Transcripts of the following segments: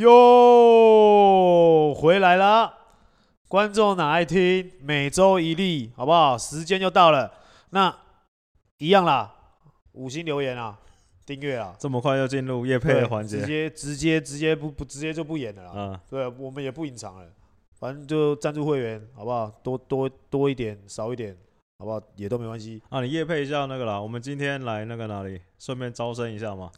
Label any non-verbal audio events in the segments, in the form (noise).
哟，回来了，观众哪爱听？每周一例，好不好？时间就到了，那一样啦，五星留言啊，订阅啊，这么快就进入夜配的环节，直接直接直接不不直接就不演了啦。嗯，对，我们也不隐藏了，反正就赞助会员，好不好？多多多一点，少一点。好不好？也都没关系啊！你夜配一下那个啦。我们今天来那个哪里？顺便招生一下嘛。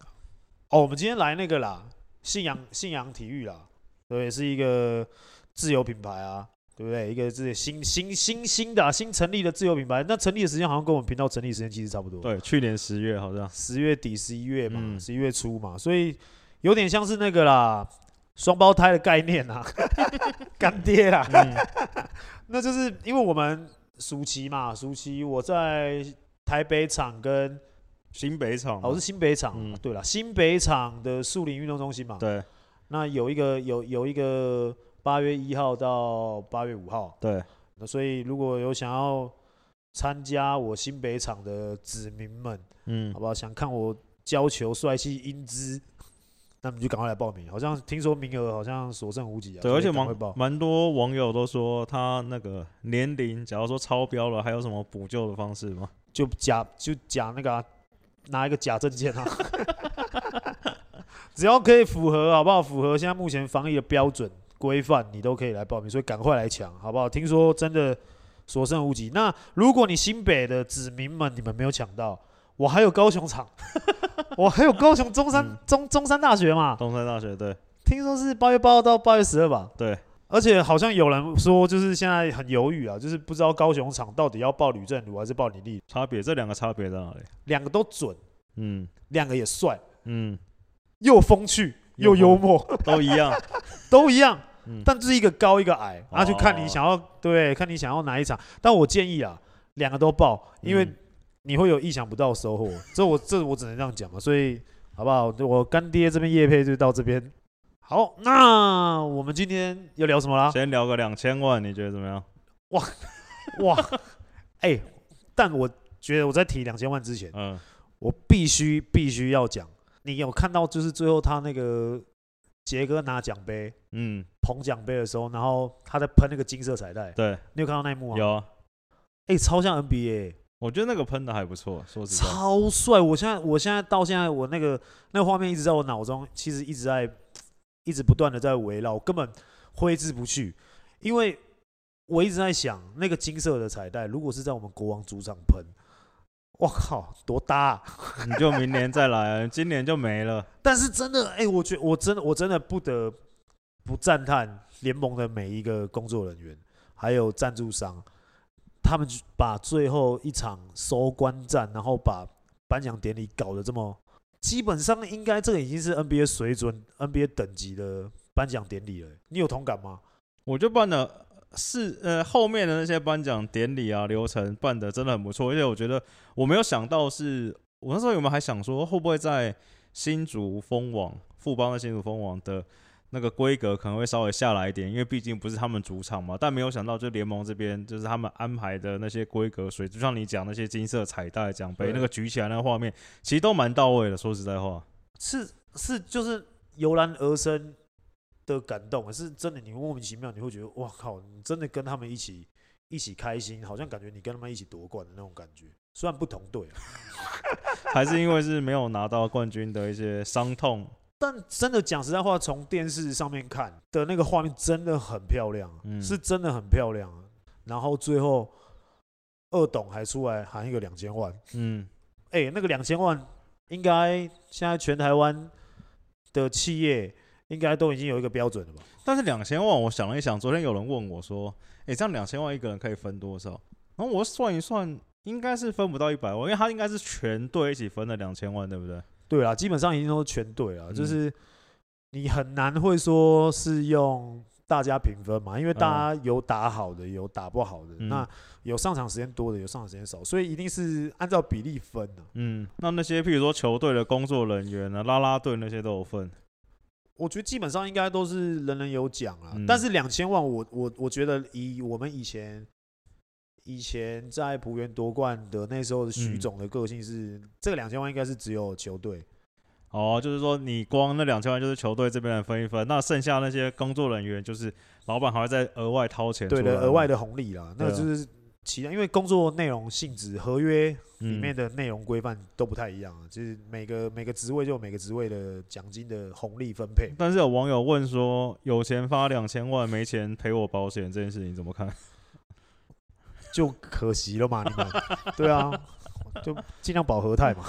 哦，我们今天来那个啦，信仰信仰体育啦，对，是一个自由品牌啊，对不对？一个是新新新新的、啊、新成立的自由品牌。那成立的时间好像跟我们频道成立时间其实差不多。对，去年十月好像十月底、十一月嘛，十一、嗯、月初嘛，所以有点像是那个啦，双胞胎的概念啊，(laughs) 干爹啦。嗯、(laughs) 那就是因为我们。暑期嘛，暑期我在台北场跟新北场，我是新北场。嗯，对了，新北场的树林运动中心嘛。对。那有一个有有一个八月一号到八月五号。对。那所以如果有想要参加我新北场的子民们，嗯，好不好？想看我教球帅气英姿。(laughs) 那你就赶快来报名，好像听说名额好像所剩无几啊。对，而且蛮蛮多网友都说他那个年龄，假如说超标了，还有什么补救的方式吗？就假就假那个、啊、拿一个假证件啊，(laughs) 只要可以符合好不好？符合现在目前防疫的标准规范，你都可以来报名，所以赶快来抢好不好？听说真的所剩无几。那如果你新北的子民们，你们没有抢到。我还有高雄场，(laughs) 我还有高雄中山、嗯、中中山大学嘛？中山大学对，听说是八月八号到八月十二吧？对，而且好像有人说，就是现在很犹豫啊，就是不知道高雄场到底要报吕振儒还是报李立。差别这两个差别在哪里？两个都准，嗯，两个也帅，嗯，又风趣又幽默，(laughs) 都一样，(laughs) 都一样，嗯、但就是一个高一个矮，然后就看你想要对，看你想要哪一场。但我建议啊，两个都报，因为、嗯。你会有意想不到的收获，这我这我只能这样讲嘛，所以好不好？我干爹这边叶配就到这边。好，那我们今天要聊什么啦？先聊个两千万，你觉得怎么样？哇哇，哎、欸，但我觉得我在提两千万之前，嗯，我必须必须要讲，你有看到就是最后他那个杰哥拿奖杯，嗯，捧奖杯的时候，然后他在喷那个金色彩带，对，你有看到那一幕吗？有，啊哎、欸，超像 NBA。我觉得那个喷的还不错，说实在，超帅！我现在，我现在到现在，我那个那个画面一直在我脑中，其实一直在，一直不断的在围绕，我根本挥之不去。因为我一直在想，那个金色的彩带，如果是在我们国王主场喷，我靠，多搭啊！(laughs) 你就明年再来啊，今年就没了。但是真的，哎、欸，我觉我真的，我真的不得不赞叹联盟的每一个工作人员，还有赞助商。他们把最后一场收官战，然后把颁奖典礼搞得这么，基本上应该这个已经是 NBA 水准、NBA 等级的颁奖典礼了。你有同感吗？我就办了是呃后面的那些颁奖典礼啊流程办的真的很不错，而且我觉得我没有想到是，我那时候有没有还想说会不会在新竹蜂王富邦的新竹蜂王的。那个规格可能会稍微下来一点，因为毕竟不是他们主场嘛。但没有想到，就联盟这边就是他们安排的那些规格所以，就像你讲那些金色彩带奖杯，那个举起来那个画面，其实都蛮到位的。说实在话，是是就是油然而生的感动，是真的。你莫名其妙，你会觉得哇靠，你真的跟他们一起一起开心，好像感觉你跟他们一起夺冠的那种感觉。虽然不同队，(laughs) 还是因为是没有拿到冠军的一些伤痛。但真的讲实在话，从电视上面看的那个画面真的很漂亮，嗯、是真的很漂亮。然后最后二董还出来喊一个两千万，嗯，哎、欸，那个两千万应该现在全台湾的企业应该都已经有一个标准了吧？但是两千万，我想了一想，昨天有人问我说：“哎、欸，这样两千万一个人可以分多少？”然后我算一算，应该是分不到一百万，因为他应该是全队一起分了两千万，对不对？对啊，基本上已经都是全对了，嗯、就是你很难会说是用大家评分嘛，因为大家有打好的，有打不好的，嗯、那有上场时间多的，有上场时间少，所以一定是按照比例分的。嗯，那那些譬如说球队的工作人员啊、拉拉队那些都有分，我觉得基本上应该都是人人有奖啊。嗯、但是两千万我，我我我觉得以我们以前。以前在浦原夺冠的那时候的许总的个性是，嗯、这个两千万应该是只有球队哦，就是说你光那两千万就是球队这边来分一分，那剩下那些工作人员就是老板还会再额外掏钱，对的，额外的红利啦，那个就是其他，因为工作内容性质、合约里面的内容规范都不太一样啊，就是每个每个职位就有每个职位的奖金的红利分配。但是有网友问说，有钱发两千万，没钱赔我保险这件事情怎么看？就可惜了嘛，你们 (laughs) 对啊。就尽量保和泰嘛，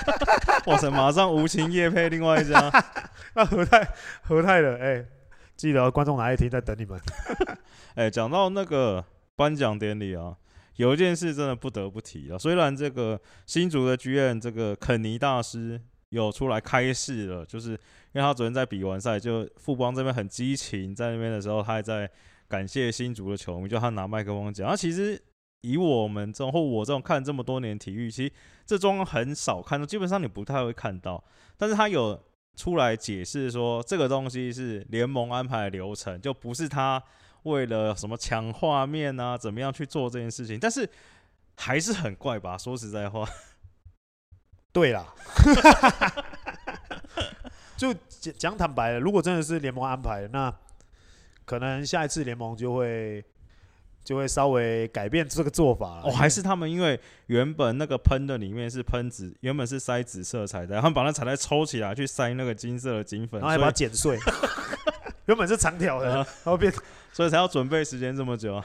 (laughs) 哇塞！马上无情夜配另外一家，(laughs) 那和泰和泰的哎、欸，记得观众哪一天在等你们。哎、欸，讲到那个颁奖典礼啊，有一件事真的不得不提啊。虽然这个新竹的剧院这个肯尼大师有出来开示了，就是因为他昨天在比完赛，就富邦这边很激情，在那边的时候，他还在感谢新竹的球迷，叫他拿麦克风讲，他其实。以我们这种或我这种看这么多年体育，其实这状况很少看到，基本上你不太会看到。但是他有出来解释说，这个东西是联盟安排的流程，就不是他为了什么抢画面啊，怎么样去做这件事情。但是还是很怪吧？说实在话，对啦，(laughs) (laughs) 就讲讲坦白了，如果真的是联盟安排的，那可能下一次联盟就会。就会稍微改变这个做法哦，还是他们因为原本那个喷的里面是喷紫，原本是塞紫色彩带，他们把那彩带抽起来去塞那个金色的金粉，然后还把它剪碎。(laughs) 原本是长条的，然后变，所以才要准备时间这么久。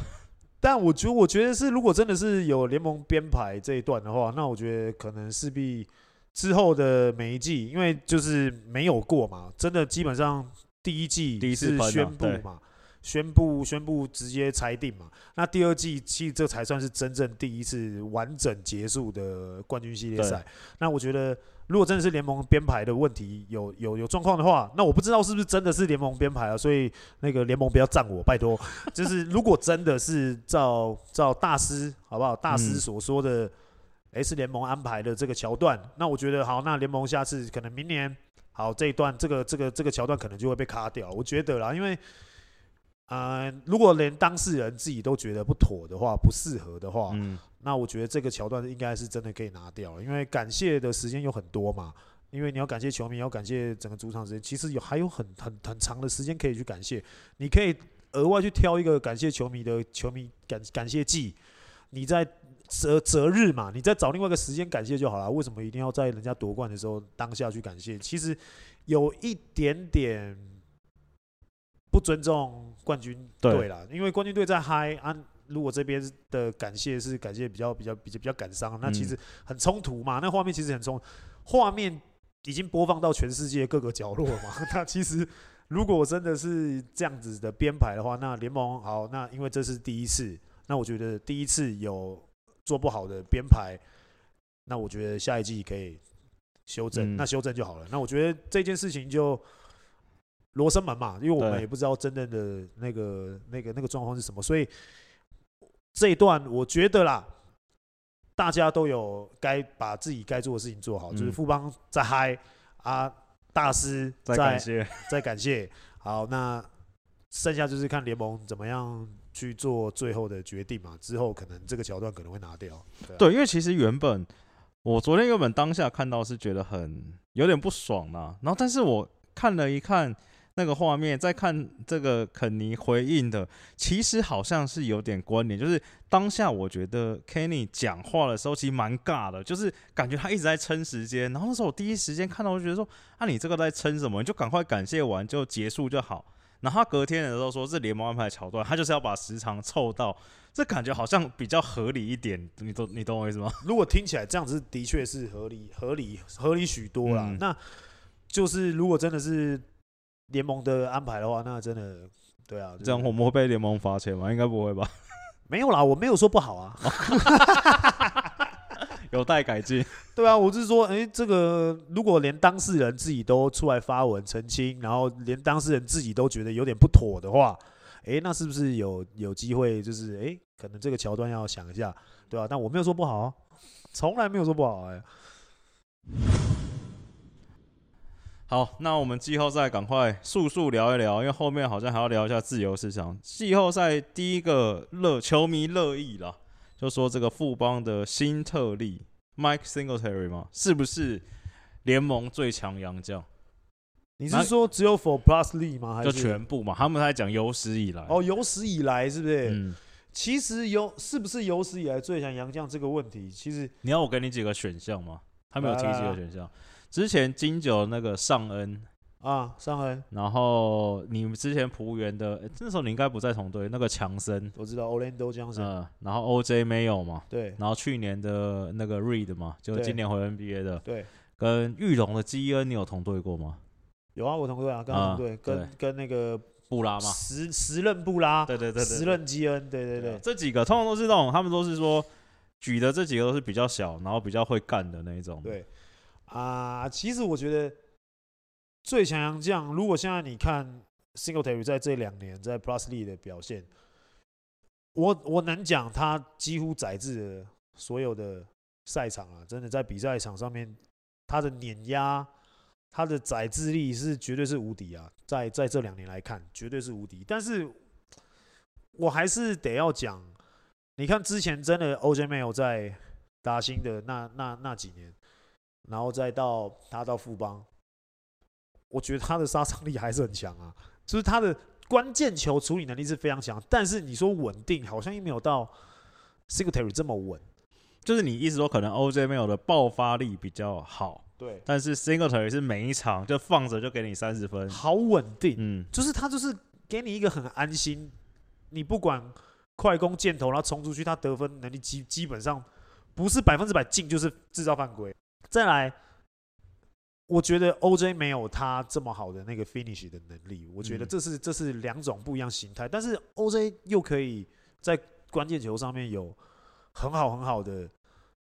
但我觉得，我觉得是如果真的是有联盟编排这一段的话，那我觉得可能势必之后的每一季，因为就是没有过嘛，真的基本上第一季第一次宣布嘛。宣布宣布直接裁定嘛？那第二季其实这才算是真正第一次完整结束的冠军系列赛。那我觉得，如果真的是联盟编排的问题有有有状况的话，那我不知道是不是真的是联盟编排啊？所以那个联盟不要赞我，拜托。(laughs) 就是如果真的是照照大师好不好？大师所说的，诶是联盟安排的这个桥段，那我觉得好，那联盟下次可能明年好这一段这个这个这个桥段可能就会被卡掉。我觉得啦，因为。呃，如果连当事人自己都觉得不妥的话，不适合的话，嗯，那我觉得这个桥段应该是真的可以拿掉，因为感谢的时间有很多嘛，因为你要感谢球迷，要感谢整个主场时间，其实有还有很很很长的时间可以去感谢，你可以额外去挑一个感谢球迷的球迷感感谢季，你在择择日嘛，你再找另外一个时间感谢就好了，为什么一定要在人家夺冠的时候当下去感谢？其实有一点点。不尊重冠军队了，因为冠军队在嗨啊。如果这边的感谢是感谢比较比较比较比较感伤，那其实很冲突嘛。那画面其实很冲，画面已经播放到全世界各个角落嘛。(laughs) 那其实如果真的是这样子的编排的话，那联盟好，那因为这是第一次，那我觉得第一次有做不好的编排，那我觉得下一季可以修正，那修正就好了。那我觉得这件事情就。罗生门嘛，因为我们也不知道真正的那个、那个、那个状况是什么，所以这一段我觉得啦，大家都有该把自己该做的事情做好，嗯、就是富邦在嗨啊，大师在感谢，(laughs) 在感谢。好，那剩下就是看联盟怎么样去做最后的决定嘛。之后可能这个桥段可能会拿掉。对，啊、对，因为其实原本我昨天原本当下看到是觉得很有点不爽嘛，然后但是我看了一看。那个画面，再看这个肯尼回应的，其实好像是有点关联。就是当下我觉得 Kenny 讲话的时候，其实蛮尬的，就是感觉他一直在撑时间。然后那时候我第一时间看到，我就觉得说：“啊，你这个在撑什么？你就赶快感谢完就结束就好。”然后他隔天的时候说：“是联盟安排桥段，他就是要把时长凑到。”这感觉好像比较合理一点。你懂你懂我意思吗？(laughs) 如果听起来这样子，的确是合理、合理、合理许多啦。嗯、那就是如果真的是。联盟的安排的话，那真的对啊，这样我们会被联盟罚钱吗？应该不会吧？(laughs) 没有啦，我没有说不好啊，(laughs) 有待改进。对啊，我是说，哎、欸，这个如果连当事人自己都出来发文澄清，然后连当事人自己都觉得有点不妥的话，哎、欸，那是不是有有机会？就是哎、欸，可能这个桥段要想一下，对吧、啊？但我没有说不好啊，从来没有说不好哎、欸。好，那我们季后赛赶快速速聊一聊，因为后面好像还要聊一下自由市场。季后赛第一个乐球迷热议啦，就说这个富邦的新特例 Mike Singletary 嘛，是不是联盟最强洋将。你是说只有 For Plus League 吗？还是就全部嘛？他们在讲有史以来。哦，有史以来是不是？嗯，其实有是不是有史以来最强洋将这个问题，其实你要我给你几个选项吗？他没有提几个选项。之前金九那个尚恩啊，尚恩，然后你们之前璞园的，那时候你应该不在同队。那个强森，我知道 Orlando Johnson，嗯，然后 OJ 没有嘛？对，然后去年的那个 Reed 嘛，就今年回 NBA 的，对，跟玉龙的基恩，你有同队过吗？有啊，我同队啊，刚同队，跟跟那个布拉嘛，时时任布拉，对对对，时任基恩，对对对，这几个通常都是那种，他们都是说举的这几个都是比较小，然后比较会干的那一种。对啊，其实我觉得最强洋将，如果现在你看 Singletary 在这两年在 plus Lee 的表现，我我能讲他几乎宰制了所有的赛场啊，真的在比赛场上面他的碾压。他的宰制力是绝对是无敌啊，在在这两年来看，绝对是无敌。但是，我还是得要讲，你看之前真的 OJ 没有在达新的那那那几年，然后再到他到富邦，我觉得他的杀伤力还是很强啊，就是他的关键球处理能力是非常强。但是你说稳定，好像又没有到 Secretary 这么稳。就是你意思说，可能 OJ 没有的爆发力比较好。对，但是 Singletary 是每一场就放着就给你三十分，好稳定，嗯，就是他就是给你一个很安心，你不管快攻箭头，然后冲出去，他得分能力基基本上不是百分之百进，就是制造犯规。再来，我觉得 OJ 没有他这么好的那个 finish 的能力，我觉得这是这是两种不一样形态，但是 OJ 又可以在关键球上面有很好很好的。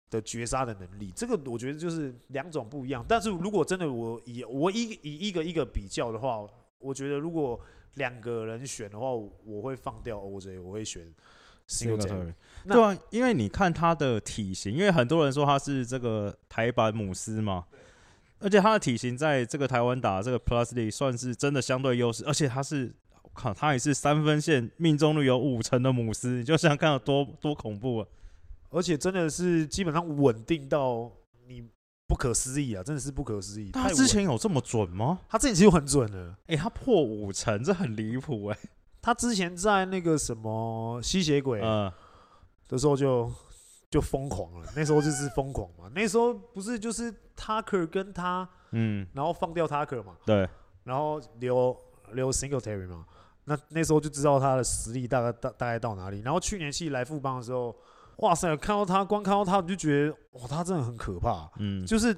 的绝杀的能力，这个我觉得就是两种不一样。但是如果真的我以我一以一个一个比较的话，我觉得如果两个人选的话，我会放掉 OJ，我会选 Singletary。对啊，因为你看他的体型，因为很多人说他是这个台版姆斯嘛，而且他的体型在这个台湾打这个 Plus League 算是真的相对优势，而且他是靠他也是三分线命中率有五成的姆斯，你就想看有多多恐怖啊！而且真的是基本上稳定到你不可思议啊！真的是不可思议。他之前有这么准吗？他之前其实很准的。哎、欸，他破五成，这很离谱哎。他之前在那个什么吸血鬼的时候就就疯狂了，那时候就是疯狂嘛。那时候不是就是 Tucker 跟他，嗯，然后放掉 Tucker 嘛，对，然后留留 Singletary 嘛。那那时候就知道他的实力大概大大概到哪里。然后去年去来富邦的时候。哇塞！看到他，光看到他，我就觉得哇，他真的很可怕。嗯，就是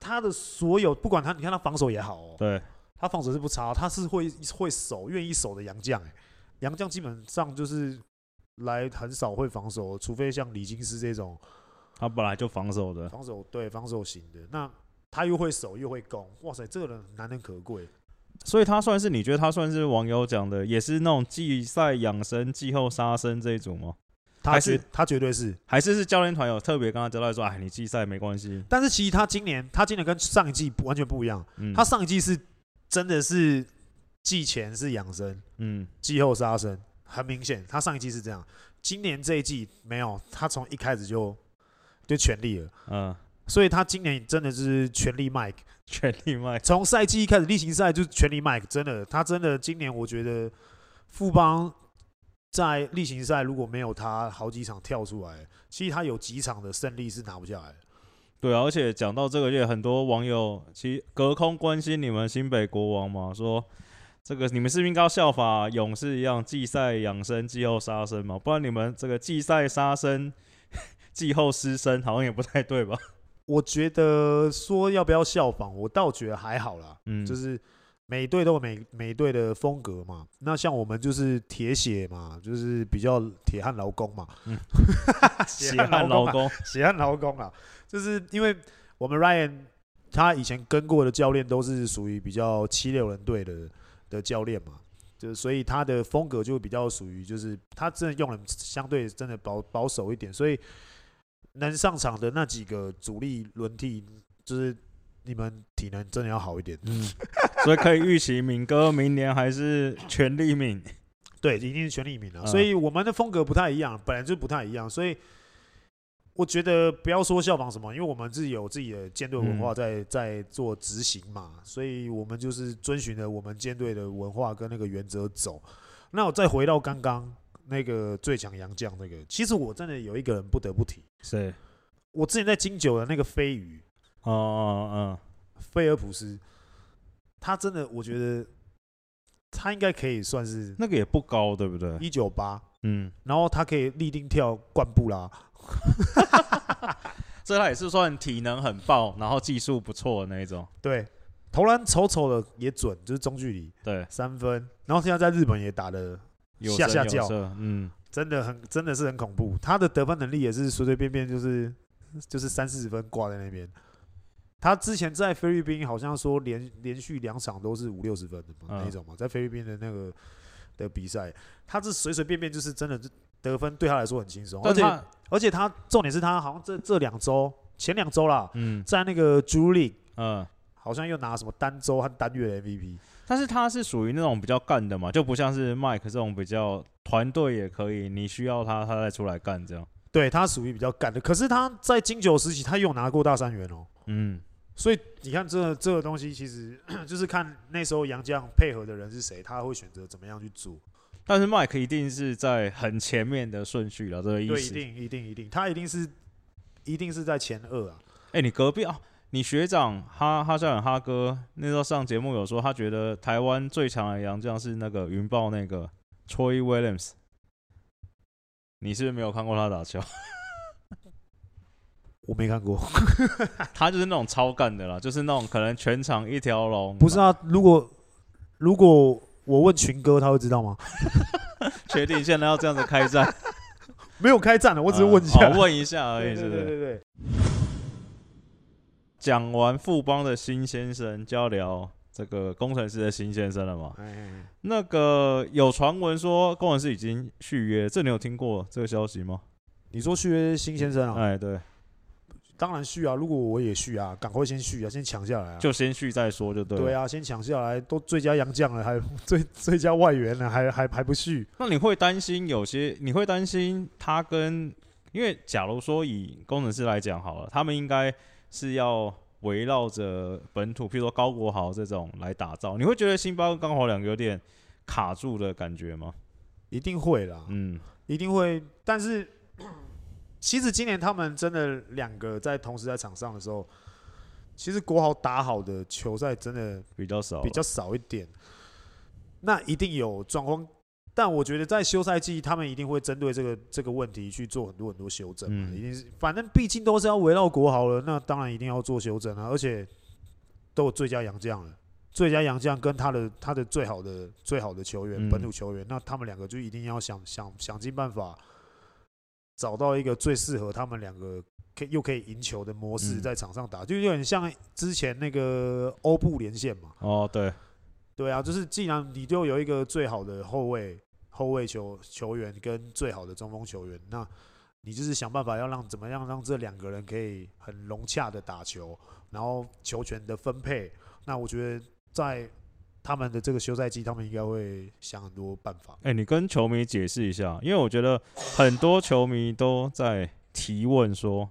他的所有，不管他，你看他防守也好哦。对，他防守是不差，他是会会守、愿意守的洋将。哎，洋将基本上就是来很少会防守，除非像李金斯这种，他本来就防守的，防守对防守型的。那他又会守又会攻，哇塞，这个人难能可贵。所以他算是你觉得他算是网友讲的，也是那种季赛养生、季后杀生这一种吗？他绝是他绝对是，还是是教练团有特别跟他交代说，哎，你季赛没关系。但是其实他今年，他今年跟上一季完全不一样。嗯，他上一季是真的是季前是养生，嗯，季后杀生，很明显，他上一季是这样。今年这一季没有，他从一开始就就全力了，嗯，所以他今年真的是全力 Mike，全力 Mike。从赛季一开始例行赛就全力 Mike，真的，他真的今年我觉得富邦。在例行赛如果没有他好几场跳出来，其实他有几场的胜利是拿不下来的。对啊，而且讲到这个月，很多网友其实隔空关心你们新北国王嘛，说这个你们是不是应该效法勇士一样，季赛养生，季后杀生嘛？不然你们这个季赛杀生，(laughs) 季后失身，好像也不太对吧？我觉得说要不要效仿，我倒觉得还好啦，嗯，就是。每队都有每每队的风格嘛，那像我们就是铁血嘛，就是比较铁汉劳工嘛，嗯，(laughs) 血汗劳工，血汗劳工啊，就是因为我们 Ryan 他以前跟过的教练都是属于比较七六人队的的教练嘛，就所以他的风格就比较属于就是他真的用人相对真的保保守一点，所以能上场的那几个主力轮替就是。你们体能真的要好一点，嗯，所以可以预期敏哥明年还是全力敏，对，一定是全力敏了。所以我们的风格不太一样，本来就不太一样，所以我觉得不要说效仿什么，因为我们自己有自己的舰队文化在、嗯、在做执行嘛，所以我们就是遵循着我们舰队的文化跟那个原则走。那我再回到刚刚那个最强洋将那个，其实我真的有一个人不得不提，是我之前在金九的那个飞鱼，哦哦哦，菲尔普斯，他真的我觉得他应该可以算是那个也不高，对不对？一九八，嗯，然后他可以立定跳灌布拉，(laughs) 所以他也是算体能很爆，然后技术不错的那一种，对。投篮丑丑的也准，就是中距离，对三分。然后现在在日本也打得下下叫，嗯，真的很真的是很恐怖。他的得分能力也是随随便便就是就是三四十分挂在那边。他之前在菲律宾好像说连连续两场都是五六十分的嘛、嗯、那种嘛，在菲律宾的那个的比赛，他是随随便便就是真的得分对他来说很轻松，而且而且他重点是他好像这这两周前两周啦，嗯，在那个 G League，嗯。好像又拿什么单周和单月的 MVP，但是他是属于那种比较干的嘛，就不像是 Mike 这种比较团队也可以，你需要他，他再出来干这样。对，他属于比较干的，可是他在金九时期他有拿过大三元哦。嗯，所以你看这这个东西其实 (coughs) 就是看那时候杨绛配合的人是谁，他会选择怎么样去做。但是 Mike 一定是在很前面的顺序了，这个意思。对，一定一定一定，他一定是一定是在前二啊。哎、欸，你隔壁啊？你学长哈哈校长哈哥那时候上节目有说，他觉得台湾最强的杨将是那个云豹那个 Troy Williams。你是不是没有看过他打球？我没看过。(laughs) 他就是那种超干的啦，就是那种可能全场一条龙。不是啊，如果如果我问群哥，他会知道吗？(laughs) 确定现在要这样子开战？(laughs) 没有开战了，我只是问一下，呃、问一下而已，是不是？对对对对。讲完富邦的新先生，就要聊这个工程师的新先生了嘛？那个有传闻说工程师已经续约，这你有听过这个消息吗？你说续约新先生啊？哎，对，当然续啊！如果我也续啊，赶快先续啊，先抢下来啊！就先续再说，就对。对啊，先抢下来，都最佳洋将了，还 (laughs) 最最佳外援了，还还还不续？那你会担心有些？你会担心他跟？因为假如说以工程师来讲好了，他们应该。是要围绕着本土，譬如说高国豪这种来打造，你会觉得辛巴跟刚好两个有点卡住的感觉吗？一定会啦，嗯，一定会。但是其实今年他们真的两个在同时在场上的时候，其实国豪打好的球赛真的比较少，比较少一点。那一定有状况。但我觉得在休赛季，他们一定会针对这个这个问题去做很多很多修正。嗯，一定是，反正毕竟都是要围绕国豪了，那当然一定要做修正啊。而且都有最佳洋将了，最佳洋将跟他的他的最好的最好的球员、嗯、本土球员，那他们两个就一定要想想想尽办法，找到一个最适合他们两个可又可以赢球的模式在场上打，嗯、就有点像之前那个欧布连线嘛。哦，对。对啊，就是既然你就有一个最好的后卫、后卫球球员跟最好的中锋球员，那你就是想办法要让怎么样让这两个人可以很融洽的打球，然后球权的分配。那我觉得在他们的这个休赛季，他们应该会想很多办法。哎，你跟球迷解释一下，因为我觉得很多球迷都在提问说：“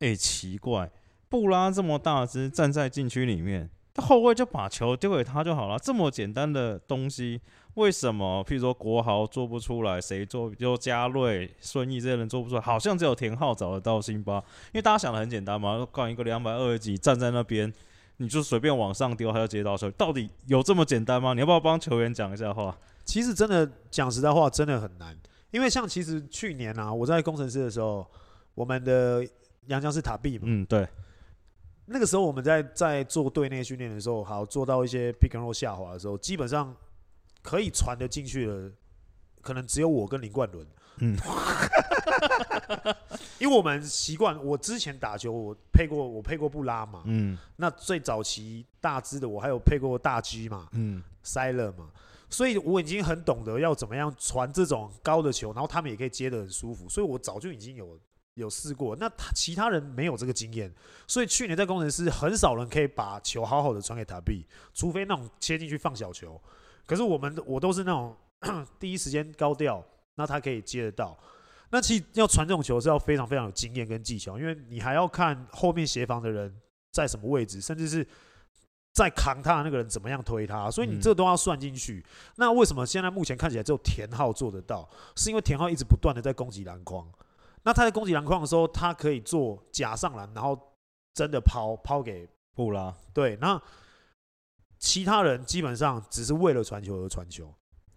哎，奇怪，布拉这么大只站在禁区里面。”后卫就把球丢给他就好了，这么简单的东西，为什么？譬如说国豪做不出来，谁做？就嘉瑞、孙毅这些人做不出来，好像只有田浩找得到辛巴。因为大家想的很简单嘛，搞一个两百二十几站在那边，你就随便往上丢，还要接到球，到底有这么简单吗？你要不要帮球员讲一下话？其实真的讲实在话，真的很难。因为像其实去年啊，我在工程师的时候，我们的杨江是塔壁嘛，嗯，对。那个时候我们在在做队内训练的时候，好做到一些 pick and roll 下滑的时候，基本上可以传得进去的，可能只有我跟林冠伦。嗯，(laughs) (laughs) 因为我们习惯，我之前打球我配过我配过布拉嘛，嗯，那最早期大只的我还有配过大 G 嘛，嗯，塞勒嘛，所以我已经很懂得要怎么样传这种高的球，然后他们也可以接得很舒服，所以我早就已经有。有试过，那他其他人没有这个经验，所以去年在工程师很少人可以把球好好的传给塔比，除非那种切进去放小球。可是我们我都是那种 (coughs) 第一时间高调，那他可以接得到。那其实要传这种球是要非常非常有经验跟技巧，因为你还要看后面协防的人在什么位置，甚至是在扛他的那个人怎么样推他，所以你这都要算进去。嗯、那为什么现在目前看起来只有田浩做得到？是因为田浩一直不断的在攻击篮筐。那他在攻击篮筐的时候，他可以做假上篮，然后真的抛抛给布拉。对，那其他人基本上只是为了传球而传球。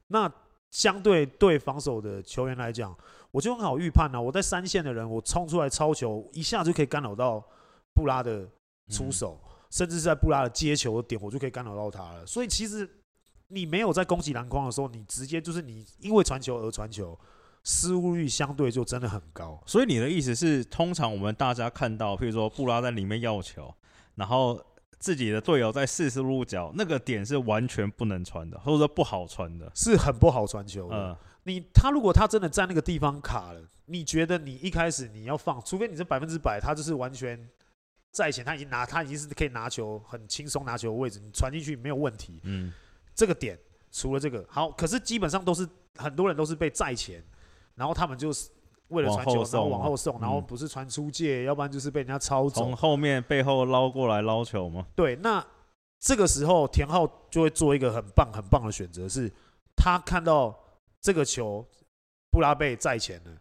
那相对对防守的球员来讲，我就很好预判啊。我在三线的人，我冲出来超球，一下就可以干扰到布拉的出手，嗯、甚至是在布拉的接球的点，我就可以干扰到他了。所以其实你没有在攻击篮筐的时候，你直接就是你因为传球而传球，失误率相对就真的很高。所以你的意思是，通常我们大家看到，譬如说布拉在里面要球，然后。自己的队友在四十五角那个点是完全不能传的，或者说不好传的，是很不好传球的。嗯、你他如果他真的在那个地方卡了，你觉得你一开始你要放，除非你是百分之百，他就是完全在前，他已经拿，他已经是可以拿球，很轻松拿球的位置，你传进去没有问题。嗯，这个点除了这个好，可是基本上都是很多人都是被在前，然后他们就是。为了传球，然后往后送，然后不是传出界，要不然就是被人家抄走。从后面背后捞过来捞球吗？对，那这个时候田浩就会做一个很棒很棒的选择，是他看到这个球布拉贝在前了，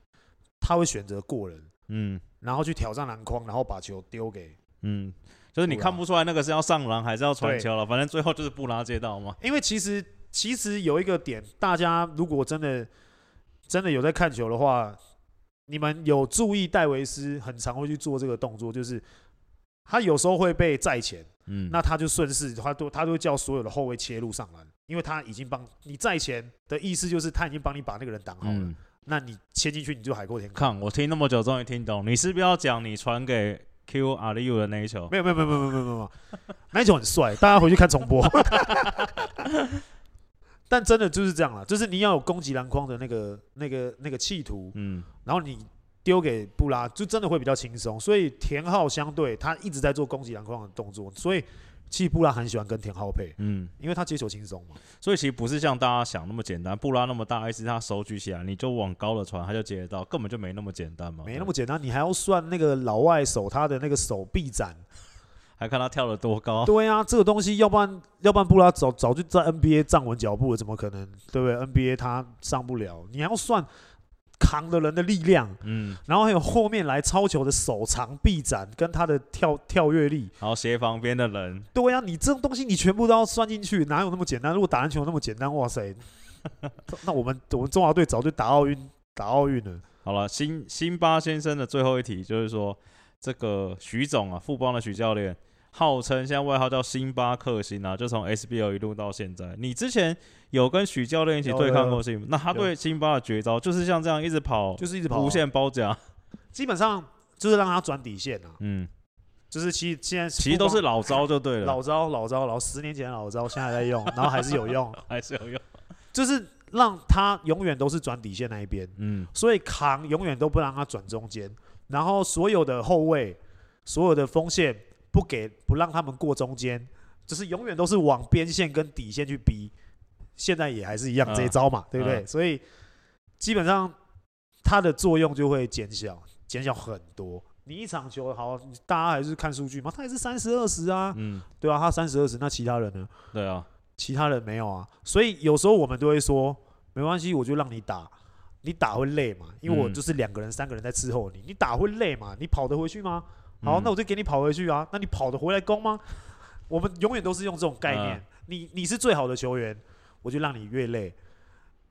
他会选择过人，嗯，然后去挑战篮筐，然后把球丢给，嗯，就是你看不出来那个是要上篮还是要传球了，反正最后就是布拉接到嘛。因为其实其实有一个点，大家如果真的真的有在看球的话。你们有注意戴维斯很常会去做这个动作，就是他有时候会被在前，嗯，那他就顺势，他都他都会叫所有的后卫切入上篮，因为他已经帮你在前的意思就是他已经帮你把那个人挡好了，嗯、那你切进去你就海阔天空。看我听那么久，终于听懂，你是不是要讲你传给 Q 阿里 U 的那一球？没有没有没有没有没有没有，那一球很帅，大家回去看重播。但真的就是这样了，就是你要有攻击篮筐的那个、那个、那个企图，嗯，然后你丢给布拉，就真的会比较轻松。所以田浩相对他一直在做攻击篮筐的动作，所以其实布拉很喜欢跟田浩配，嗯，因为他接球轻松嘛。所以其实不是像大家想那么简单，布拉那么大，意思他手举起来，你就往高了传，他就接得到，根本就没那么简单嘛。没那么简单，你还要算那个老外手他的那个手臂展。还看他跳了多高？对啊，这个东西，要不然，要不然布拉早早就在 NBA 站稳脚步了，怎么可能？对不对？NBA 他上不了，你还要算扛的人的力量，嗯，然后还有后面来抄球的手长臂展跟他的跳跳跃力，然后斜旁边的人，对啊，你这种东西你全部都要算进去，哪有那么简单？如果打篮球那么简单，哇塞，(laughs) 那我们我们中华队早就打奥运打奥运了。好了，辛辛巴先生的最后一题就是说，这个徐总啊，富邦的徐教练。号称现在外号叫星巴克星啊，就从 SBL 一路到现在。你之前有跟许教练一起对抗过星？那他对辛巴的绝招就是像这样一直跑，就是一直跑无限包夹，基本上就是让他转底线啊。嗯，就是其实现在其实都是老招就对了，老招老招老十年前的老招，现在在用，(laughs) 然后还是有用，还是有用，就是让他永远都是转底线那一边。嗯，所以扛永远都不让他转中间，然后所有的后卫，所有的锋线。不给不让他们过中间，就是永远都是往边线跟底线去逼。现在也还是一样这一招嘛，对不对？所以基本上它的作用就会减小，减小很多。你一场球好，大家还是看数据嘛，他也是三十二十啊，嗯，对啊，他三十二十，那其他人呢？对啊，其他人没有啊。所以有时候我们都会说，没关系，我就让你打，你打会累嘛，因为我就是两个人、三个人在伺候你，你打会累嘛，你跑得回去吗？好，那我就给你跑回去啊。那你跑得回来攻吗？(laughs) 我们永远都是用这种概念。你你是最好的球员，我就让你越累。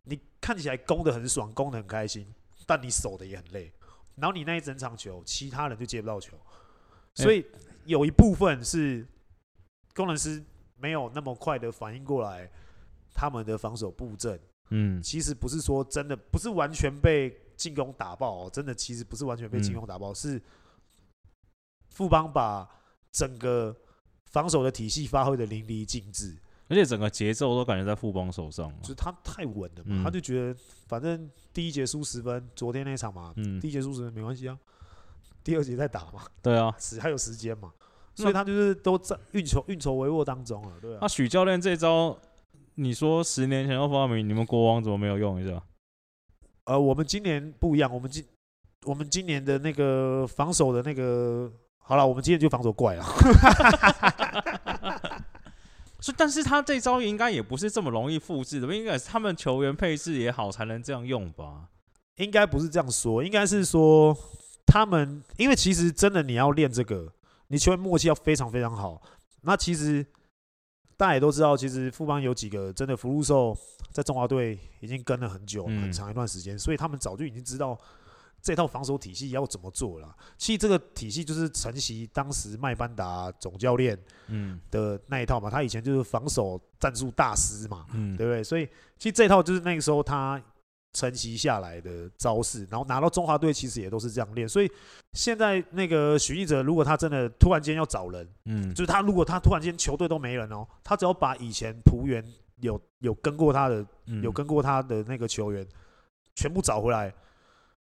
你看起来攻得很爽，攻得很开心，但你守得也很累。然后你那一整场球，其他人就接不到球。所以有一部分是工程师没有那么快的反应过来，他们的防守布阵。嗯，其实不是说真的，不是完全被进攻打爆哦。真的，其实不是完全被进攻打爆，是。富邦把整个防守的体系发挥的淋漓尽致，而且整个节奏都感觉在富邦手上。就是他太稳了嘛，嗯、他就觉得反正第一节输十分，昨天那场嘛，嗯、第一节输十分没关系啊，第二节再打嘛。对啊，时 (laughs) 还有时间嘛，所以他就是都在运筹运筹帷幄当中了。对啊，那许教练这招，你说十年前要发明，你们国王怎么没有用一下？呃，我们今年不一样，我们今我们今年的那个防守的那个，好了，我们今天就防守怪了。(laughs) 所以，但是他这招应该也不是这么容易复制的，应该是他们球员配置也好，才能这样用吧？应该不是这样说，应该是说他们，因为其实真的你要练这个，你球员默契要非常非常好。那其实大家也都知道，其实富邦有几个真的福禄寿在中华队已经跟了很久、嗯、很长一段时间，所以他们早就已经知道。这套防守体系要怎么做了？其实这个体系就是承袭当时麦班达总教练嗯的那一套嘛，他以前就是防守战术大师嘛，嗯，对不对？所以其实这套就是那个时候他承袭下来的招式，然后拿到中华队其实也都是这样练。所以现在那个许晋哲如果他真的突然间要找人，嗯，就是他如果他突然间球队都没人哦，他只要把以前璞园有有跟过他的有跟过他的那个球员全部找回来。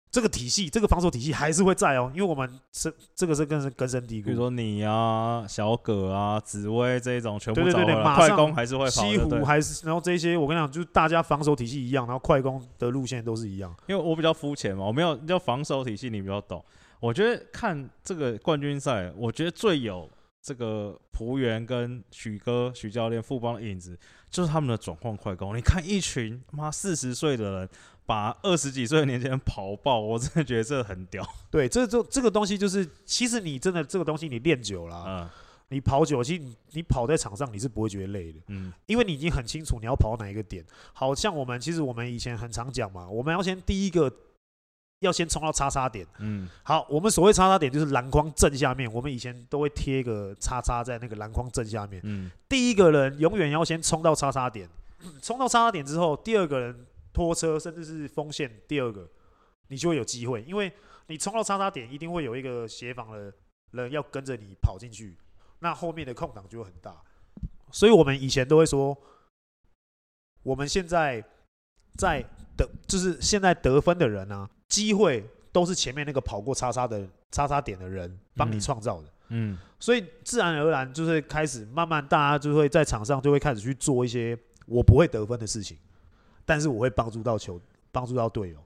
这个体系，这个防守体系还是会在哦，因为我们是这个是根深根深蒂固。比如说你啊、小葛啊、紫薇这一种，全部对对对对，快攻还是会跑。西湖还是，然后这些我跟你讲，就是大家防守体系一样，然后快攻的路线都是一样。因为我比较肤浅嘛，我没有叫防守体系，你比较懂。我觉得看这个冠军赛，我觉得最有这个璞园跟许哥、许教练、富邦的影子，就是他们的转换快攻。你看一群妈四十岁的人。把二十几岁的年轻人跑爆，我真的觉得这很屌。对，这这这个东西就是，其实你真的这个东西你练久了，嗯，你跑久，其实你，你跑在场上你是不会觉得累的，嗯，因为你已经很清楚你要跑到哪一个点。好像我们其实我们以前很常讲嘛，我们要先第一个要先冲到叉叉点，嗯，好，我们所谓叉叉点就是篮筐正下面，我们以前都会贴一个叉叉在那个篮筐正下面，嗯，第一个人永远要先冲到叉叉点，冲到叉叉点之后，第二个人。拖车甚至是锋线，第二个你就会有机会，因为你冲到叉叉点，一定会有一个协防的人要跟着你跑进去，那后面的空档就会很大。所以我们以前都会说，我们现在在得，就是现在得分的人啊，机会都是前面那个跑过叉叉的叉叉点的人帮你创造的。嗯，所以自然而然就是开始慢慢大家就会在场上就会开始去做一些我不会得分的事情。但是我会帮助到球，帮助到队友，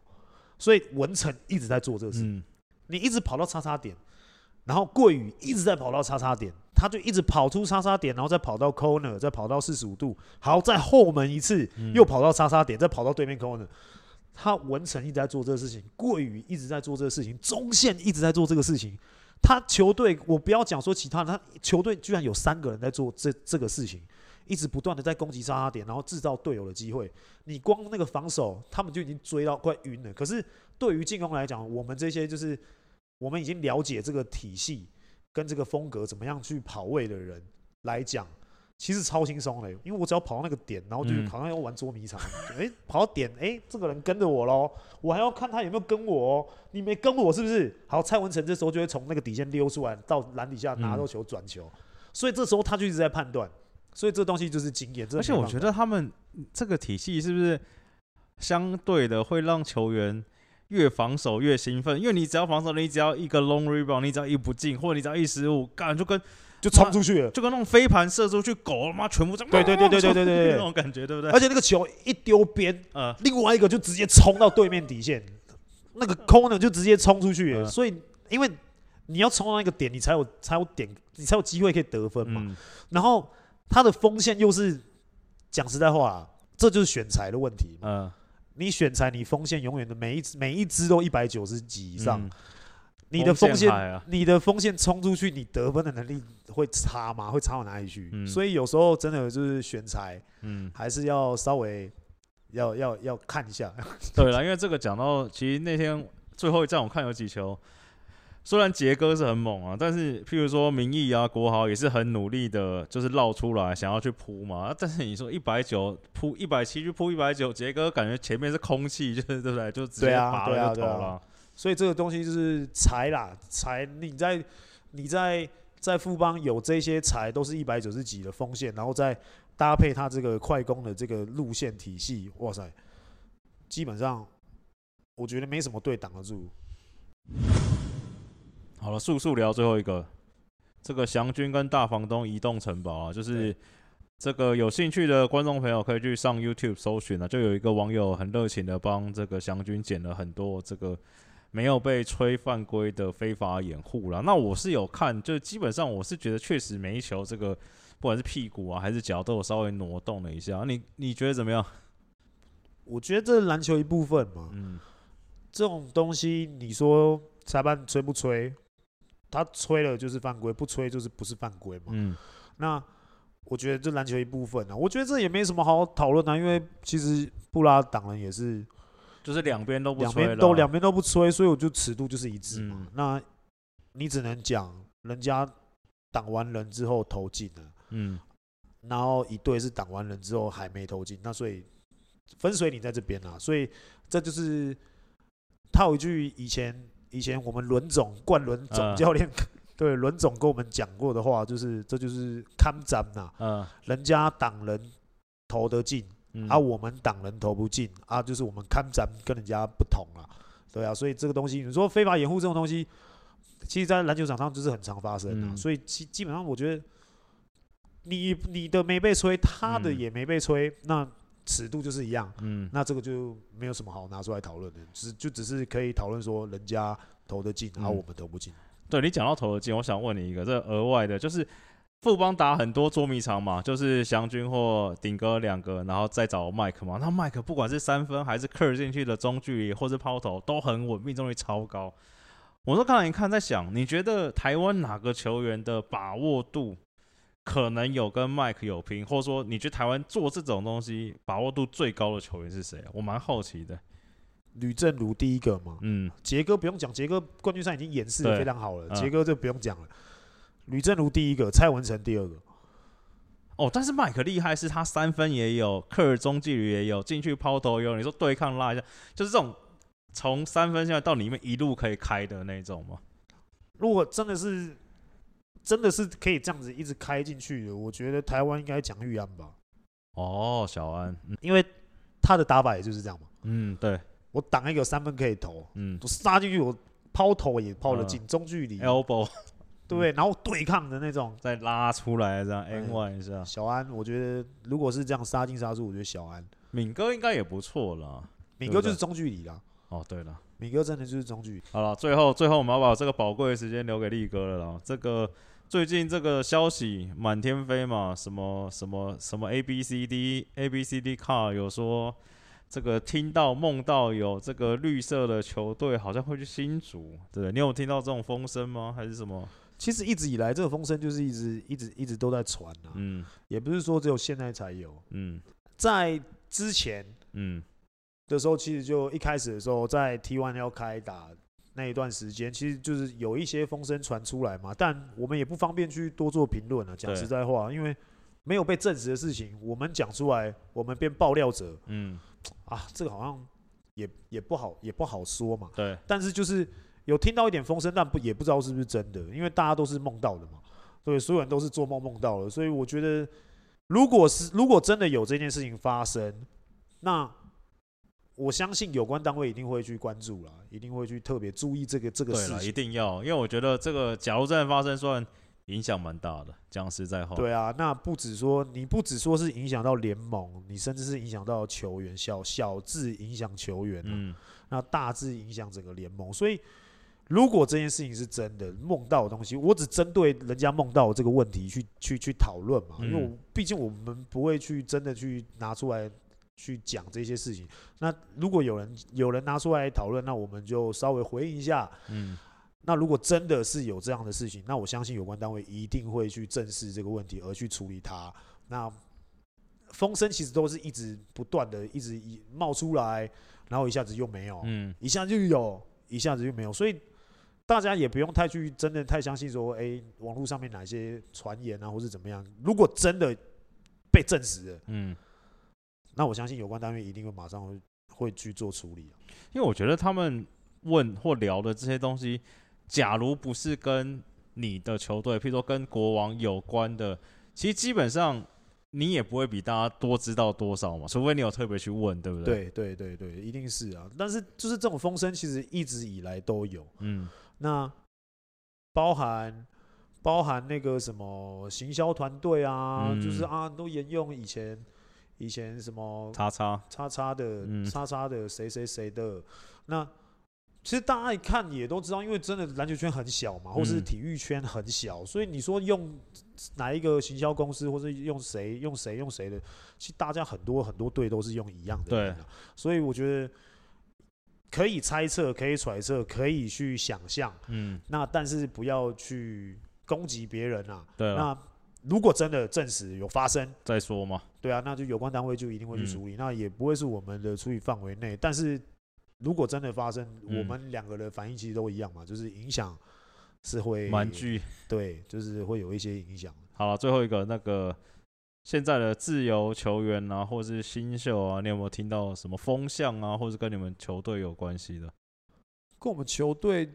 所以文成一直在做这个事。嗯、你一直跑到叉叉点，然后桂宇一直在跑到叉叉点，他就一直跑出叉叉点，然后再跑到 corner，再跑到四十五度，好，在后门一次又跑到叉叉点，再跑到对面 corner。他文成一直在做这个事情，桂宇一直在做这个事情，中线一直在做这个事情。他球队，我不要讲说其他，他球队居然有三个人在做这这个事情。一直不断的在攻击叉叉点，然后制造队友的机会。你光那个防守，他们就已经追到快晕了。可是对于进攻来讲，我们这些就是我们已经了解这个体系跟这个风格怎么样去跑位的人来讲，其实超轻松的。因为我只要跑到那个点，然后就好像要玩捉迷藏。哎、嗯，跑到点，哎，这个人跟着我喽，我还要看他有没有跟我哦。你没跟我是不是？好，蔡文成这时候就会从那个底线溜出来，到篮底下拿到球转球。所以这时候他就一直在判断。所以这东西就是经验，而且我觉得他们这个体系是不是相对的会让球员越防守越兴奋？因为你只要防守，你只要一个 long rebound，你只要一不进，或者你只要一失误，干就跟就冲出去了，就跟那种飞盘射出去，狗他妈全部这样，对对对对对对对，那种感觉，对不对？而且那个球一丢边，呃，另外一个就直接冲到对面底线，那个空呢就直接冲出去了，所以因为你要冲到那个点，你才有才有点，你才有机会可以得分嘛，然后。他的锋线又是讲实在话啊，这就是选材的问题。嗯，你选材，你锋线永远的每一每一支都一百九十几以上，你的锋线，你的锋线冲出去，你得分的能力会差吗？会差到哪里去？所以有时候真的就是选材，嗯，还是要稍微要要要看一下。(laughs) 对了，因为这个讲到，其实那天最后一站我看有几球。虽然杰哥是很猛啊，但是譬如说明义啊、国豪也是很努力的，就是绕出来想要去扑嘛。但是你说一百九扑一百七去扑一百九，杰哥感觉前面是空气，就是对不对？就直接拔了就投了。所以这个东西就是财啦，财你在你在在富邦有这些财都是一百九十几的锋线，然后再搭配他这个快攻的这个路线体系，哇塞，基本上我觉得没什么队挡得住。好了，速速聊最后一个，这个祥军跟大房东移动城堡啊，就是这个有兴趣的观众朋友可以去上 YouTube 搜寻啊，就有一个网友很热情的帮这个祥军捡了很多这个没有被吹犯规的非法掩护啦。那我是有看，就基本上我是觉得确实每一球这个不管是屁股啊还是脚都有稍微挪动了一下。你你觉得怎么样？我觉得这是篮球一部分嘛。嗯，这种东西你说裁判吹不吹？他吹了就是犯规，不吹就是不是犯规嘛。嗯，那。我觉得这篮球一部分呢、啊，我觉得这也没什么好讨论的，因为其实布拉挡人也是，就是两边都不吹，两边都两边都不吹，所以我就尺度就是一致嘛。嗯、那你只能讲人家挡完人之后投进了，嗯，然后一队是挡完人之后还没投进，那所以分水岭在这边啊，所以这就是他有一句以前以前我们轮总冠轮总教练。嗯 (laughs) 对，轮总跟我们讲过的话，就是这就是看展呐，嗯，人家挡人投得进，嗯、啊，我们挡人投不进，啊，就是我们看展跟人家不同啊，对啊，所以这个东西，你说非法掩护这种东西，其实，在篮球场上就是很常发生的，嗯、所以基基本上我觉得，你你的没被吹，他的也没被吹，嗯、那尺度就是一样，嗯，那这个就没有什么好拿出来讨论的，只就只是可以讨论说人家投得进，然后我们投不进。对，你讲到投得进，我想问你一个，这额外的，就是富邦打很多捉迷藏嘛，就是祥军或顶哥两个，然后再找麦克嘛。那麦克不管是三分还是 curl 进去的中距离或是抛投都很稳，命中率超高。我说刚才你看在想，你觉得台湾哪个球员的把握度可能有跟麦克有拼，或者说你觉得台湾做这种东西把握度最高的球员是谁？我蛮好奇的。吕正如第一个嘛，嗯，杰哥不用讲，杰哥冠军赛已经演示的非常好了，杰哥就不用讲了。吕正如第一个，蔡文成第二个。哦，但是麦克厉害是他三分也有，克尔中距离也有，进去抛投也有。你说对抗拉一下，就是这种从三分线到里面一路可以开的那种吗？如果真的是真的是可以这样子一直开进去的，我觉得台湾应该讲玉安吧。哦，小安，嗯，因为他的打法也就是这样嘛。嗯，对。我挡一个三分可以投，嗯，我杀进去，我抛投也抛得进，中距离，elbow，对，然后对抗的那种，再拉出来这样，n one 一下。小安，我觉得如果是这样杀进杀出，我觉得小安，敏哥应该也不错啦。敏哥就是中距离啦。哦，对了，敏哥真的就是中距离。好了，最后最后我们要把这个宝贵的时间留给力哥了啦。这个最近这个消息满天飞嘛，什么什么什么 A B C D A B C D car 有说。这个听到梦到有这个绿色的球队好像会去新竹，对，你有听到这种风声吗？还是什么？其实一直以来这个风声就是一直一直一直都在传啊，嗯，也不是说只有现在才有，嗯，在之前，嗯的时候，其实就一开始的时候，在 T1 要开打那一段时间，其实就是有一些风声传出来嘛，但我们也不方便去多做评论了，讲实在话，因为没有被证实的事情，我们讲出来，我们变爆料者，嗯。(tsk) 啊，这个好像也也不好，也不好说嘛。对。但是就是有听到一点风声，但不也不知道是不是真的，因为大家都是梦到的嘛。对，所有人都是做梦梦到了，所以我觉得，如果是如果真的有这件事情发生，那我相信有关单位一定会去关注了，一定会去特别注意这个这个事情。对，一定要，因为我觉得这个假如真的发生，算。影响蛮大的，讲实在话。对啊，那不止说，你不止说是影响到联盟，你甚至是影响到球员，小小至影响球员，嗯，那大致影响整个联盟。所以，如果这件事情是真的梦到的东西，我只针对人家梦到这个问题去去去讨论嘛，因为我毕竟我们不会去真的去拿出来去讲这些事情。那如果有人有人拿出来讨论，那我们就稍微回应一下，嗯。那如果真的是有这样的事情，那我相信有关单位一定会去正视这个问题，而去处理它。那风声其实都是一直不断的，一直冒出来，然后一下子又没有，嗯，一下子就有，一下子就没有，所以大家也不用太去真的太相信说，哎，网络上面哪些传言啊，或是怎么样。如果真的被证实了，嗯，那我相信有关单位一定会马上会会去做处理。因为我觉得他们问或聊的这些东西。假如不是跟你的球队，譬如说跟国王有关的，其实基本上你也不会比大家多知道多少嘛，除非你有特别去问，对不对？对对对对，一定是啊。但是就是这种风声，其实一直以来都有。嗯，那包含包含那个什么行销团队啊，嗯、就是啊，都沿用以前以前什么叉叉叉叉的、嗯、叉叉的谁谁谁的。那其实大家一看也都知道，因为真的篮球圈很小嘛，或是体育圈很小，嗯、所以你说用哪一个行销公司，或是用谁用谁用谁的，其实大家很多很多队都是用一样的人。对，所以我觉得。可以猜测，可以揣测，可以去想象，嗯，那但是不要去攻击别人啊。对，那如果真的证实有发生，再说嘛。对啊，那就有关单位就一定会去处理，嗯、那也不会是我们的处理范围内。但是如果真的发生，嗯、我们两个的反应其实都一样嘛，就是影响是会蛮巨，对，就是会有一些影响。好了，最后一个那个。现在的自由球员啊，或是新秀啊，你有没有听到什么风向啊，或是跟你们球队有关系的？跟我们球队，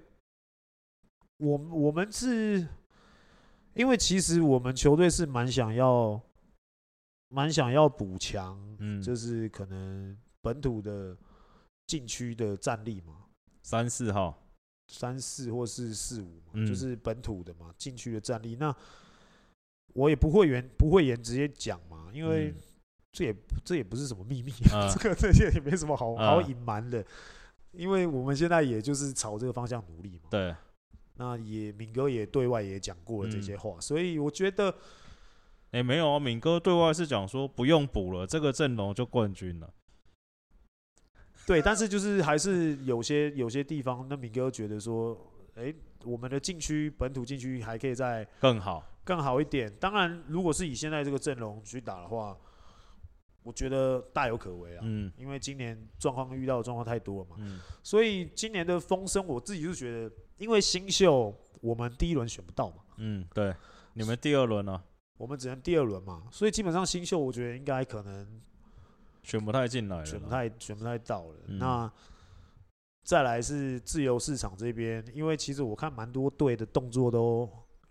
我我们是，因为其实我们球队是蛮想要，蛮想要补强，嗯，就是可能本土的禁区的战力嘛，三四号，三四或是四五嘛，嗯，就是本土的嘛，禁区的战力那。我也不会言不会言直接讲嘛，因为这也这也不是什么秘密，啊、(laughs) 这个这些也没什么好好隐瞒的，因为我们现在也就是朝这个方向努力嘛。对，那也敏哥也对外也讲过了这些话，嗯、所以我觉得，哎、欸，没有啊，敏哥对外是讲说不用补了，这个阵容就冠军了。对，但是就是还是有些有些地方，那敏哥觉得说，哎、欸，我们的禁区本土禁区还可以再更好。更好一点。当然，如果是以现在这个阵容去打的话，我觉得大有可为啊。嗯，因为今年状况遇到的状况太多了嘛。嗯。所以今年的风声，我自己就觉得，因为新秀我们第一轮选不到嘛。嗯，对。你们第二轮呢？我们只能第二轮嘛。所以基本上新秀，我觉得应该可能选不太进来，选不太选不太到了。嗯。那再来是自由市场这边，因为其实我看蛮多队的动作都。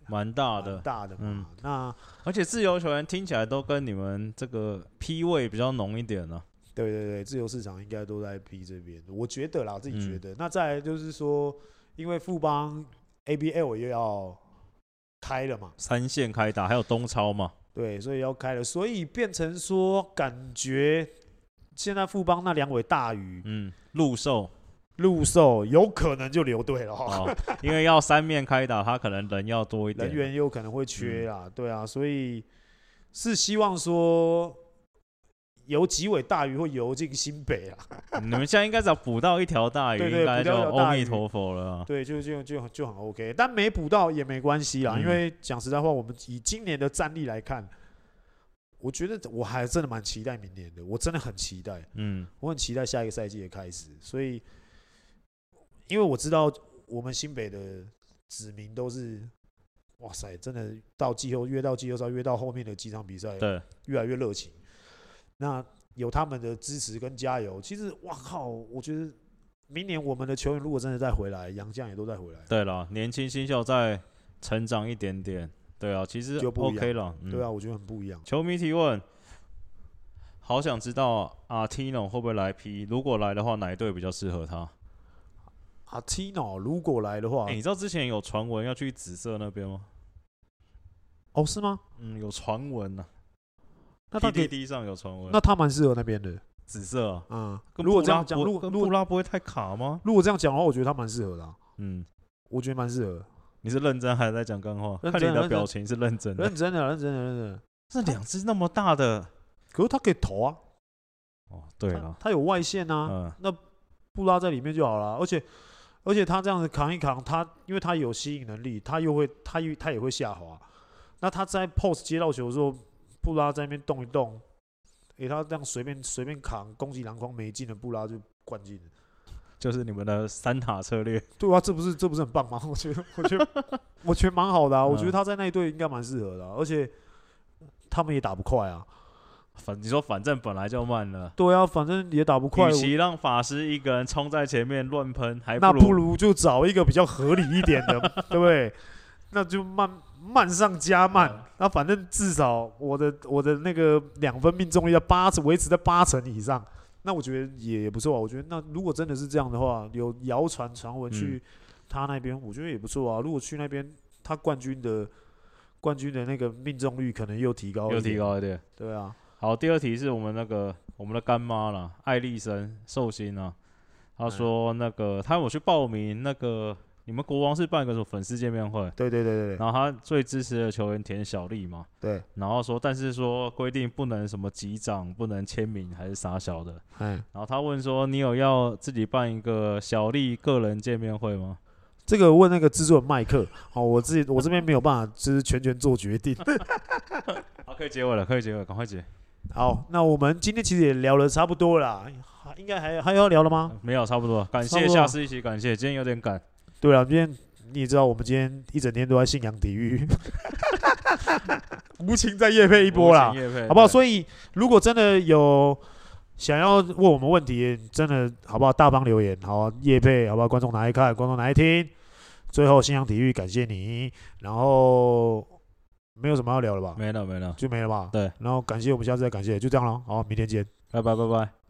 蛮大的，大的，嗯，那而且自由球员听起来都跟你们这个 P 位比较浓一点呢、啊。对对对，自由市场应该都在 P 这边，我觉得啦，自己觉得。嗯、那再来就是说，因为富邦 ABL 又要开了嘛，三线开打，还有东超嘛，对，所以要开了，所以变成说，感觉现在富邦那两尾大鱼，嗯，陆兽。陆兽有可能就留队了。哈、哦，(laughs) 因为要三面开打，他可能人要多一点，人员有可能会缺啊，嗯、对啊，所以是希望说有几尾大鱼会游进新北啊。你们现在应该只要捕到一条大鱼，(laughs) 应该就阿弥陀佛了。对，就就就就很 OK，但没捕到也没关系啦，嗯、因为讲实在话，我们以今年的战力来看，我觉得我还真的蛮期待明年的，我真的很期待，嗯，我很期待下一个赛季的开始，所以。因为我知道我们新北的子民都是，哇塞，真的到季后越到季后赛，越到后面的几场比赛，对，越来越热情。那有他们的支持跟加油，其实哇靠，我觉得明年我们的球员如果真的再回来，杨将也都再回来。对了，年轻新秀再成长一点点，对啊，其实就 OK 了。对啊，我觉得很不一样。球迷提问，好想知道阿 Tino 会不会来 P？如果来的话，哪一队比较适合他？阿 Tino 如果来的话，欸，你知道之前有传闻要去紫色那边吗？哦，是吗？嗯，有传闻呐。那他 PTT 上有传闻，那他蛮适合那边的紫色啊。嗯，如果这样讲，如果布拉不会太卡吗？如果这样讲的话，我觉得他蛮适合的，啊。嗯，我觉得蛮适合。你是认真还是在讲干话？看你的表情是认真的。认真的，认真的，认真的。这两只那么大的，可是他可以投啊。哦，对了，他有外线啊。嗯，那布拉在里面就好了，而且。而且他这样子扛一扛，他因为他有吸引能力，他又会，他又他也会下滑。那他在 post 接到球的时候，布拉在那边动一动，给、欸、他这样随便随便扛，攻击篮筐没进的布拉就灌进了。就是你们的三塔策略。对啊，这不是这不是很棒吗？(laughs) 我觉得我觉得我觉得蛮好的啊，我觉得他在那一队应该蛮适合的，啊，而且他们也打不快啊。反你说，反正本来就慢了。对啊，反正也打不快。与其让法师一个人冲在前面乱喷，还不那不如就找一个比较合理一点的，(laughs) 对不对？那就慢慢上加慢。嗯、那反正至少我的我的那个两分命中率要八成，维持在八成以上。那我觉得也也不错啊。我觉得那如果真的是这样的话，有谣传传闻去他那边，嗯、我觉得也不错啊。如果去那边，他冠军的冠军的那个命中率可能又提高，又提高一点。对啊。好，第二题是我们那个我们的干妈了，艾丽森寿星啊。他说那个他有去报名那个。你们国王是办一个什么粉丝见面会？对对对对。然后他最支持的球员田小丽嘛？对。然后说，但是说规定不能什么击掌，不能签名，还是啥小的。嗯。然后他问说：“你有要自己办一个小丽个人见面会吗？”这个问那个制作人麦克。好，我自己我这边没有办法，就是全权做决定。(laughs) 好，可以结尾了，可以结尾，赶快结。好，那我们今天其实也聊了差不多了，应该还还要聊了吗？没有，差不多。感谢下次一起，感谢，今天有点赶。对了，今天你也知道，我们今天一整天都在信仰体育，(laughs) 无情再夜配一波啦，好不好？所以如果真的有想要问我们问题，真的好不好？大方留言，好夜配，好不好？观众拿来看，观众拿来听。最后，信仰体育感谢你，然后没有什么要聊了吧？没了，没了，就没了吧？对，然后感谢我们下次再感谢，就这样了。好，明天见，拜拜，拜拜。